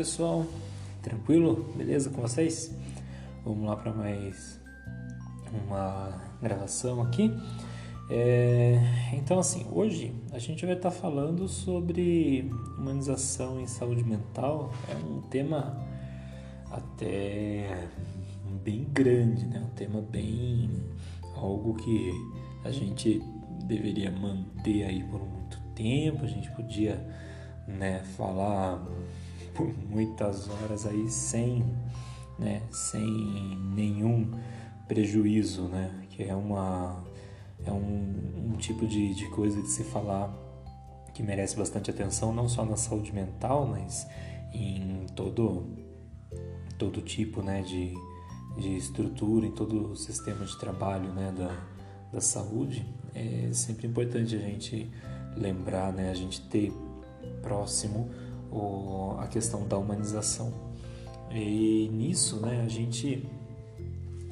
pessoal? Tranquilo? Beleza com vocês? Vamos lá para mais uma gravação aqui. É, então, assim, hoje a gente vai estar tá falando sobre humanização em saúde mental. É um tema até bem grande, né? Um tema bem algo que a gente deveria manter aí por muito tempo. A gente podia, né, falar por muitas horas aí sem, né, sem nenhum prejuízo, né, que é uma é um, um tipo de, de coisa de se falar que merece bastante atenção não só na saúde mental, mas em todo todo tipo, né, de, de estrutura, em todo o sistema de trabalho, né, da, da saúde. É sempre importante a gente lembrar, né, a gente ter próximo o, a questão da humanização. E nisso, né, a gente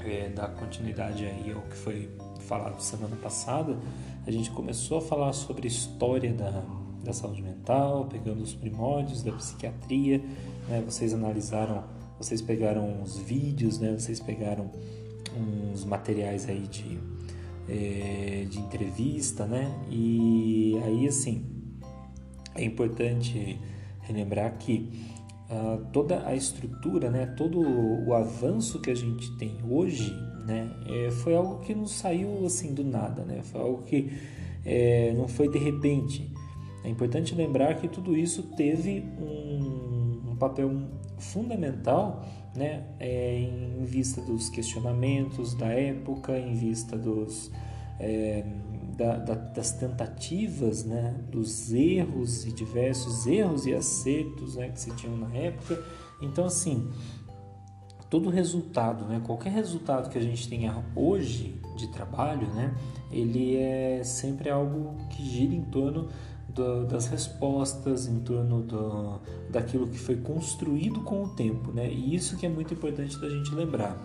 é, dá continuidade aí ao que foi falado semana passada. A gente começou a falar sobre a história da, da saúde mental, pegando os primórdios da psiquiatria. Né? Vocês analisaram, vocês pegaram uns vídeos, né? Vocês pegaram uns materiais aí de, é, de entrevista, né? E aí, assim, é importante relembrar que uh, toda a estrutura, né, todo o avanço que a gente tem hoje, né, é, foi algo que não saiu assim do nada, né, foi algo que é, não foi de repente. É importante lembrar que tudo isso teve um, um papel fundamental né, é, em vista dos questionamentos da época, em vista dos, é, da, da, das tentativas, né, dos erros e diversos erros e acertos né, que se tinham na época. Então, assim, todo resultado, né, qualquer resultado que a gente tenha hoje de trabalho, né, ele é sempre algo que gira em torno do, das respostas, em torno do, daquilo que foi construído com o tempo, né, e isso que é muito importante da gente lembrar.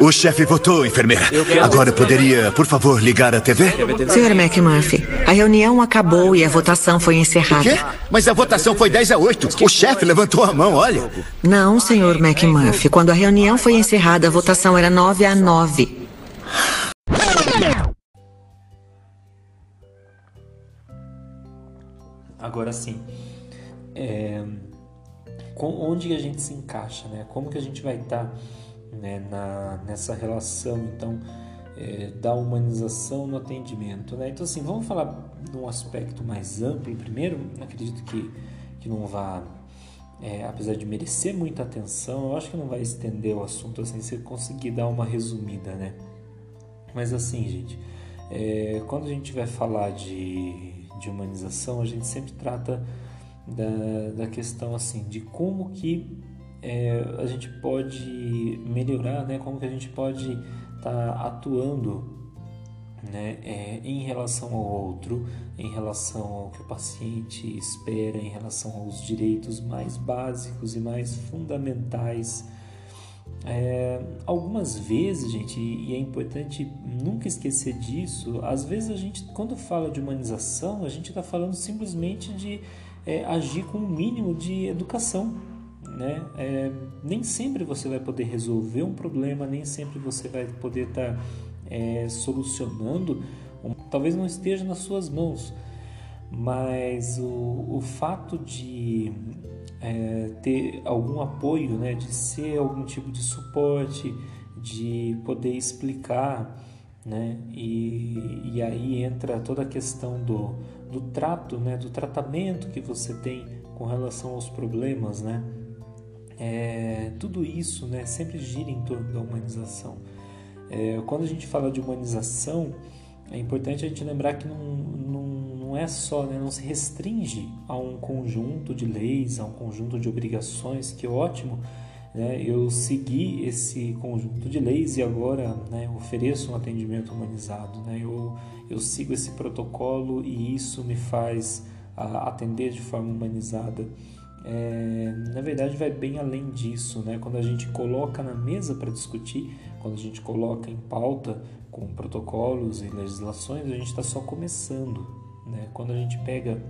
O chefe votou, enfermeira. Agora poderia, por favor, ligar a TV? Senhor McMurphy, a reunião acabou e a votação foi encerrada. O quê? Mas a votação foi 10 a 8. O chefe levantou a mão, olha. Não, senhor McMurphy. Quando a reunião foi encerrada, a votação era 9 a 9. Agora sim, é... onde a gente se encaixa, né? Como que a gente vai estar... Tá né, na, nessa relação então é, da humanização no atendimento. Né? Então assim, vamos falar num aspecto mais amplo primeiro, acredito que, que não vá, é, apesar de merecer muita atenção, eu acho que não vai estender o assunto assim, se conseguir dar uma resumida, né? Mas assim, gente, é, quando a gente vai falar de, de humanização, a gente sempre trata da, da questão assim, de como que é, a gente pode melhorar, né? Como que a gente pode estar tá atuando, né? É, em relação ao outro, em relação ao que o paciente espera, em relação aos direitos mais básicos e mais fundamentais. É, algumas vezes, gente, e é importante nunca esquecer disso, às vezes a gente, quando fala de humanização, a gente está falando simplesmente de é, agir com o um mínimo de educação né? É, nem sempre você vai poder resolver um problema, nem sempre você vai poder estar tá, é, solucionando. Talvez não esteja nas suas mãos, mas o, o fato de é, ter algum apoio, né? De ser algum tipo de suporte, de poder explicar, né? E, e aí entra toda a questão do, do trato, né? Do tratamento que você tem com relação aos problemas, né? É, tudo isso né, sempre gira em torno da humanização. É, quando a gente fala de humanização, é importante a gente lembrar que não, não, não é só, né, não se restringe a um conjunto de leis, a um conjunto de obrigações, que ótimo, né, eu segui esse conjunto de leis e agora né, ofereço um atendimento humanizado. Né, eu, eu sigo esse protocolo e isso me faz a, atender de forma humanizada é, na verdade vai bem além disso, né? Quando a gente coloca na mesa para discutir, quando a gente coloca em pauta com protocolos e legislações, a gente está só começando, né? Quando a gente pega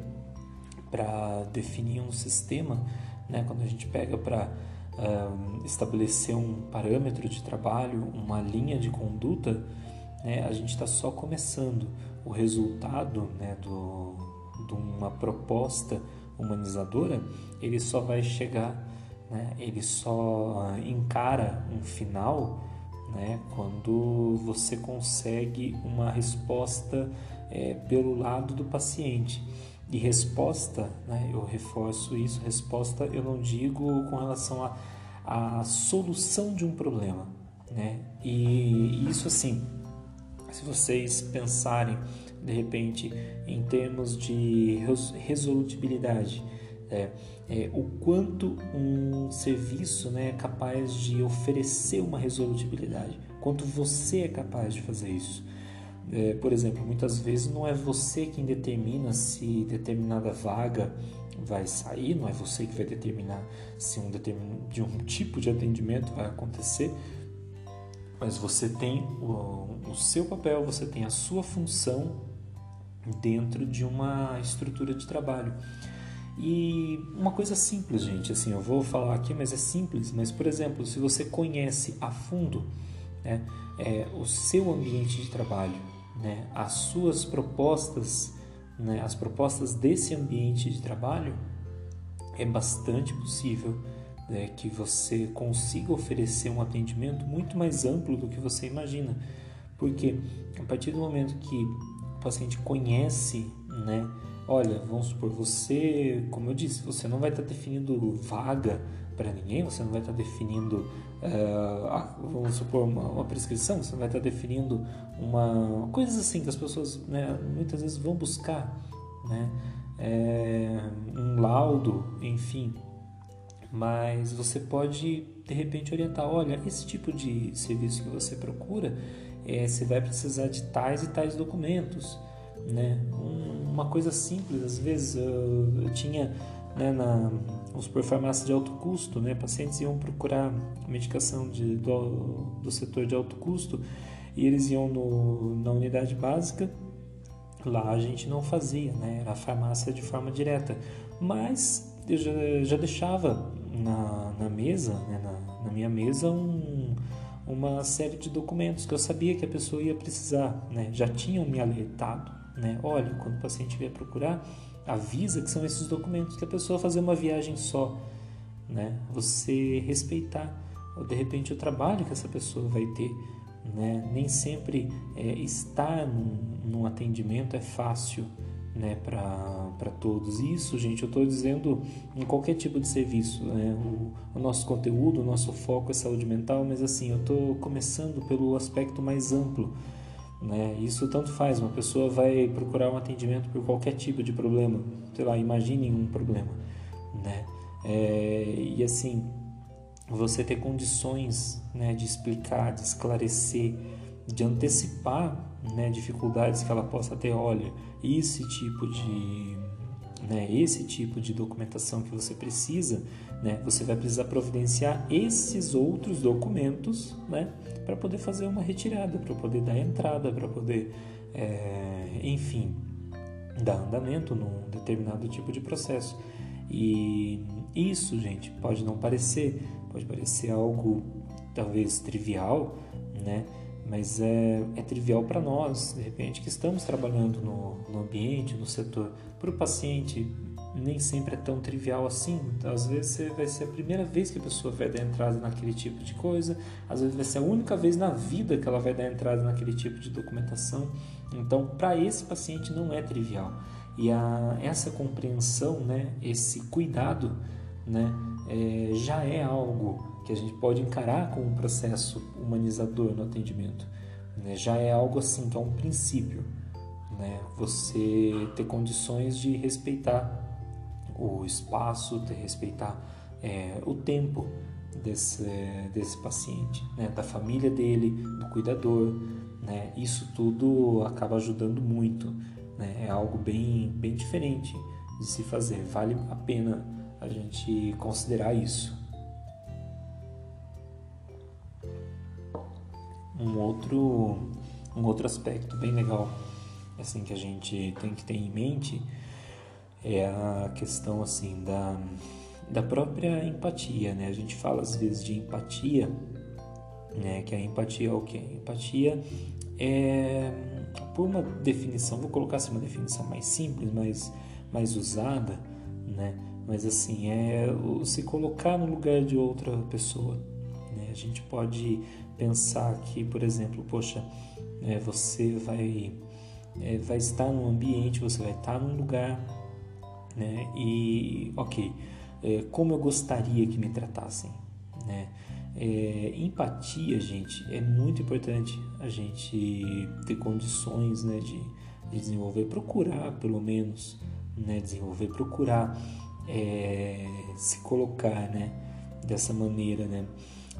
para definir um sistema, né? quando a gente pega para uh, estabelecer um parâmetro de trabalho, uma linha de conduta, né? a gente está só começando. O resultado né, do, de uma proposta humanizadora, ele só vai chegar, né? ele só encara um final né? quando você consegue uma resposta é, pelo lado do paciente. E resposta, né, eu reforço isso, resposta eu não digo com relação à solução de um problema. Né? E isso assim, se vocês pensarem de repente em termos de resolutibilidade, é, é, o quanto um serviço né, é capaz de oferecer uma resolutibilidade, quanto você é capaz de fazer isso. É, por exemplo, muitas vezes não é você quem determina se determinada vaga vai sair, não é você que vai determinar se um, de um tipo de atendimento vai acontecer, mas você tem o, o seu papel, você tem a sua função dentro de uma estrutura de trabalho. E uma coisa simples, gente, assim, eu vou falar aqui, mas é simples, mas por exemplo, se você conhece a fundo né, é, o seu ambiente de trabalho, né, as suas propostas, né, as propostas desse ambiente de trabalho, é bastante possível né, que você consiga oferecer um atendimento muito mais amplo do que você imagina. Porque a partir do momento que paciente conhece, né, olha, vamos supor, você, como eu disse, você não vai estar definindo vaga para ninguém, você não vai estar definindo, uh, vamos supor, uma, uma, prescrição, você não vai estar definindo uma coisas assim que as pessoas né, muitas vezes vão buscar, né, é, um laudo, enfim. Mas você pode de repente orientar, olha, esse tipo de serviço que você procura, é, você vai precisar de tais e tais documentos, né? Um, uma coisa simples, às vezes eu, eu tinha né, na, vamos por farmácia de alto custo, né, pacientes iam procurar medicação de, do, do setor de alto custo e eles iam no, na unidade básica, lá a gente não fazia, né, era a farmácia de forma direta, mas eu já, já deixava na, na mesa, né, na, na minha mesa, um, uma série de documentos que eu sabia que a pessoa ia precisar, né, já tinham me alertado, né, olha, quando o paciente vier procurar, avisa que são esses documentos que a pessoa fazer uma viagem só, né? Você respeitar, ou de repente o trabalho que essa pessoa vai ter, né? Nem sempre é, estar num, num atendimento é fácil, né? Para todos. Isso, gente, eu estou dizendo em qualquer tipo de serviço, né? O, o nosso conteúdo, o nosso foco é saúde mental, mas assim, eu estou começando pelo aspecto mais amplo né? Isso tanto faz, uma pessoa vai procurar um atendimento por qualquer tipo de problema, sei lá, imagine um problema. Né? É, e assim, você ter condições né, de explicar, de esclarecer, de antecipar né, dificuldades que ela possa ter. Olha, esse tipo de né, esse tipo de documentação que você precisa, né, você vai precisar providenciar esses outros documentos né, para poder fazer uma retirada, para poder dar entrada, para poder, é, enfim, dar andamento num determinado tipo de processo. E isso, gente, pode não parecer, pode parecer algo talvez trivial, né? Mas é, é trivial para nós, de repente, que estamos trabalhando no, no ambiente, no setor. Para o paciente, nem sempre é tão trivial assim. Então, às vezes vai ser a primeira vez que a pessoa vai dar entrada naquele tipo de coisa, às vezes vai ser a única vez na vida que ela vai dar entrada naquele tipo de documentação. Então, para esse paciente não é trivial. E a, essa compreensão, né, esse cuidado, né, é, já é algo que a gente pode encarar como um processo humanizador no atendimento. Né? Já é algo assim, que é um princípio. Né? Você ter condições de respeitar o espaço, de respeitar é, o tempo desse, desse paciente, né? da família dele, do cuidador. Né? Isso tudo acaba ajudando muito. Né? É algo bem, bem diferente de se fazer. Vale a pena a gente considerar isso. Um outro um outro aspecto bem legal assim que a gente tem que ter em mente é a questão assim da, da própria empatia, né? A gente fala às vezes de empatia, né? Que a empatia é o que? Empatia é, por uma definição, vou colocar assim uma definição mais simples, mais, mais usada, né? Mas assim, é se colocar no lugar de outra pessoa. Né? A gente pode pensar que, por exemplo, poxa, é, você vai, é, vai estar num ambiente, você vai estar num lugar, né? E, ok, é, como eu gostaria que me tratassem, né? É, empatia, gente, é muito importante a gente ter condições né, de, de desenvolver, procurar pelo menos né, desenvolver, procurar é, se colocar né, dessa maneira. Né?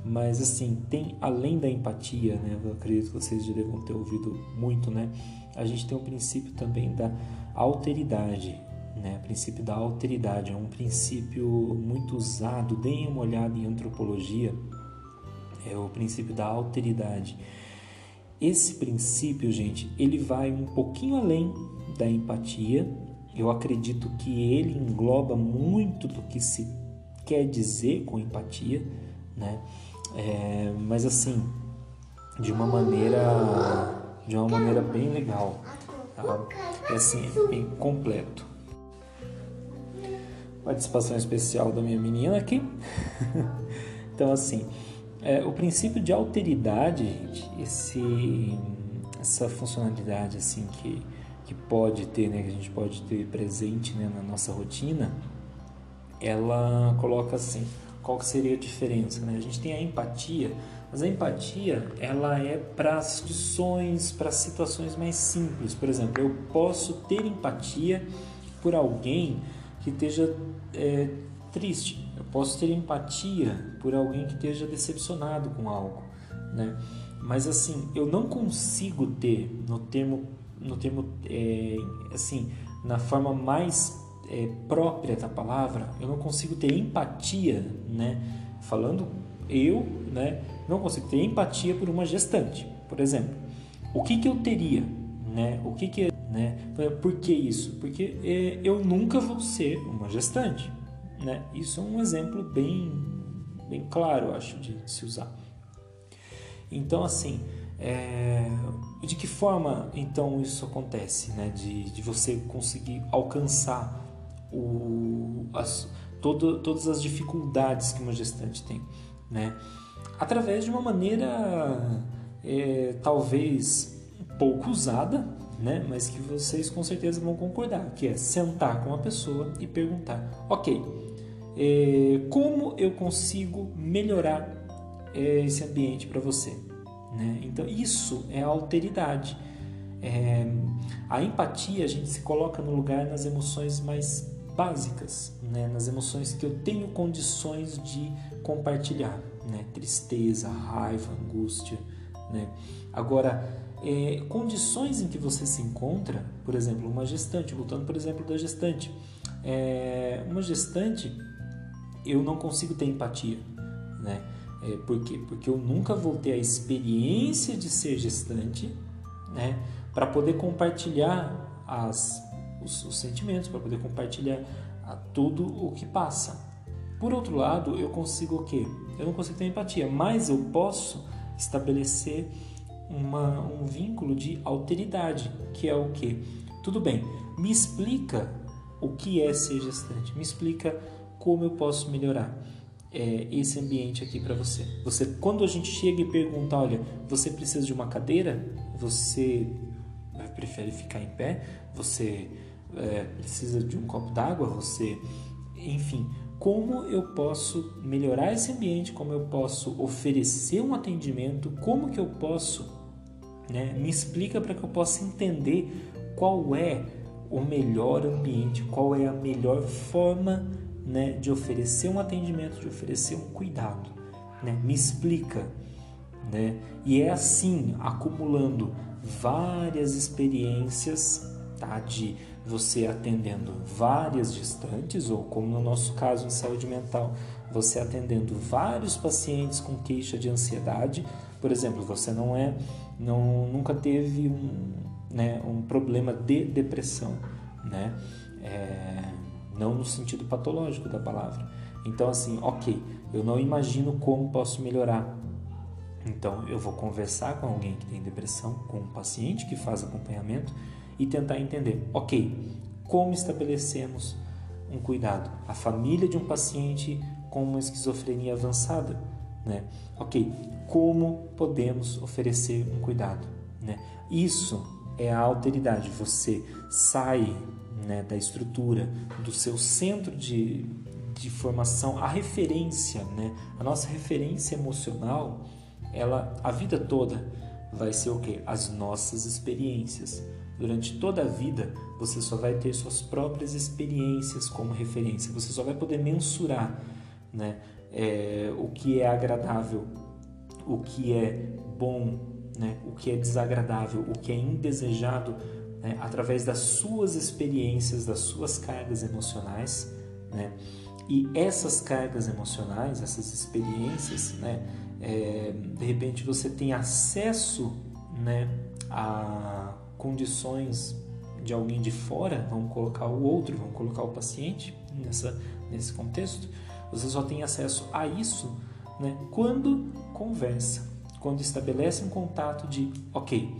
Mas assim, tem além da empatia, né, eu acredito que vocês já devam ter ouvido muito, né? A gente tem o princípio também da alteridade, né? O princípio da alteridade é um princípio muito usado, deem uma olhada em antropologia, é o princípio da alteridade. Esse princípio, gente, ele vai um pouquinho além da empatia. Eu acredito que ele engloba muito do que se quer dizer com empatia, né? É, mas assim, de uma maneira, de uma maneira bem legal, tá? é assim, bem completo. Participação especial da minha menina aqui. então assim, é, o princípio de alteridade, gente, esse, essa funcionalidade assim que, que pode ter, né, que a gente pode ter presente né, na nossa rotina, ela coloca assim, qual seria a diferença? Né? A gente tem a empatia, mas a empatia ela é para situações, para situações mais simples. Por exemplo, eu posso ter empatia por alguém que esteja é, triste. Eu posso ter empatia por alguém que esteja decepcionado com algo, né? Mas assim, eu não consigo ter no termo, no termo é, assim, na forma mais é, própria da palavra, eu não consigo ter empatia, né? Falando eu, né? Não consigo ter empatia por uma gestante, por exemplo. O que que eu teria, né? O que que, né? Por que isso? Porque é, eu nunca vou ser uma gestante. Né? Isso é um exemplo bem, bem claro, eu acho, de se usar. Então, assim, é, de que forma então isso acontece, né? De, de você conseguir alcançar o, as, todo, todas as dificuldades que uma gestante tem, né? Através de uma maneira é, talvez pouco usada, né? Mas que vocês com certeza vão concordar, que é sentar com a pessoa e perguntar, ok, é, como eu consigo melhorar é, esse ambiente para você. Né? Então, isso é a alteridade. É, a empatia, a gente se coloca no lugar nas emoções mais básicas, né? nas emoções que eu tenho condições de compartilhar. Né? Tristeza, raiva, angústia. Né? Agora, é, condições em que você se encontra, por exemplo, uma gestante, voltando por exemplo da gestante, é, uma gestante eu não consigo ter empatia, né? É, por quê? Porque eu nunca vou ter a experiência de ser gestante, né? Para poder compartilhar as, os, os sentimentos, para poder compartilhar a, tudo o que passa. Por outro lado, eu consigo o quê? Eu não consigo ter empatia, mas eu posso estabelecer uma, um vínculo de alteridade, que é o quê? Tudo bem, me explica o que é ser gestante, me explica como eu posso melhorar é, esse ambiente aqui para você. Você, quando a gente chega e pergunta, olha, você precisa de uma cadeira? Você prefere ficar em pé? Você é, precisa de um copo d'água? Você, enfim, como eu posso melhorar esse ambiente? Como eu posso oferecer um atendimento? Como que eu posso, né? Me explica para que eu possa entender qual é o melhor ambiente, qual é a melhor forma né, de oferecer um atendimento, de oferecer um cuidado. Né? Me explica. Né? E é assim, acumulando várias experiências tá? de você atendendo várias gestantes, ou como no nosso caso em saúde mental, você atendendo vários pacientes com queixa de ansiedade. Por exemplo, você não é, não, nunca teve um, né, um problema de depressão, né? é, não no sentido patológico da palavra. Então, assim, ok, eu não imagino como posso melhorar. Então, eu vou conversar com alguém que tem depressão, com um paciente que faz acompanhamento e tentar entender, ok, como estabelecemos um cuidado? A família de um paciente com uma esquizofrenia avançada, né? Ok, como podemos oferecer um cuidado, né? Isso é a alteridade. Você sai né, da estrutura, do seu centro de, de formação, a referência, né? A nossa referência emocional, ela a vida toda vai ser o que? As nossas experiências. Durante toda a vida, você só vai ter suas próprias experiências como referência. Você só vai poder mensurar, né? É, o que é agradável, o que é bom, né? o que é desagradável, o que é indesejado, né? através das suas experiências, das suas cargas emocionais. Né? E essas cargas emocionais, essas experiências, né? É, de repente você tem acesso né, a condições de alguém de fora, vamos colocar o outro, vamos colocar o paciente nessa, nesse contexto, você só tem acesso a isso né, quando conversa, quando estabelece um contato de, ok,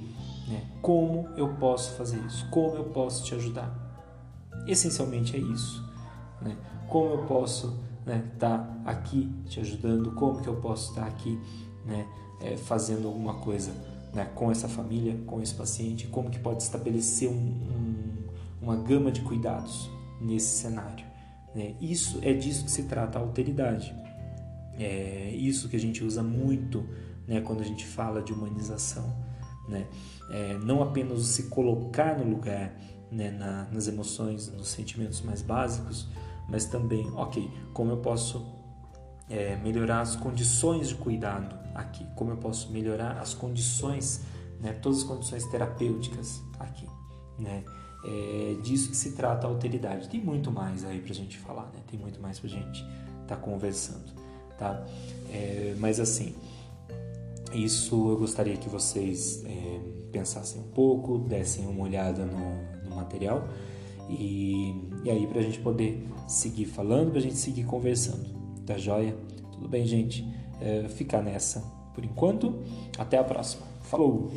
né, como eu posso fazer isso, como eu posso te ajudar. Essencialmente é isso. Né? Como eu posso estar né, tá aqui te ajudando, como que eu posso estar aqui né, é, fazendo alguma coisa né, com essa família, com esse paciente, como que pode estabelecer um, um, uma gama de cuidados nesse cenário. Né? Isso é disso que se trata a alteridade. É isso que a gente usa muito né, quando a gente fala de humanização. Né? É, não apenas se colocar no lugar né, na, nas emoções, nos sentimentos mais básicos, mas também, ok, como eu posso é, melhorar as condições de cuidado aqui, como eu posso melhorar as condições, né, todas as condições terapêuticas aqui, né? É disso que se trata a alteridade. Tem muito mais aí para a gente falar, né? Tem muito mais para a gente estar tá conversando, tá? É, mas assim, isso eu gostaria que vocês é, pensassem um pouco, dessem uma olhada no, no material e, e aí para a gente poder seguir falando, para a gente seguir conversando, tá joia? Tudo bem, gente? É, ficar nessa por enquanto. Até a próxima. Falou!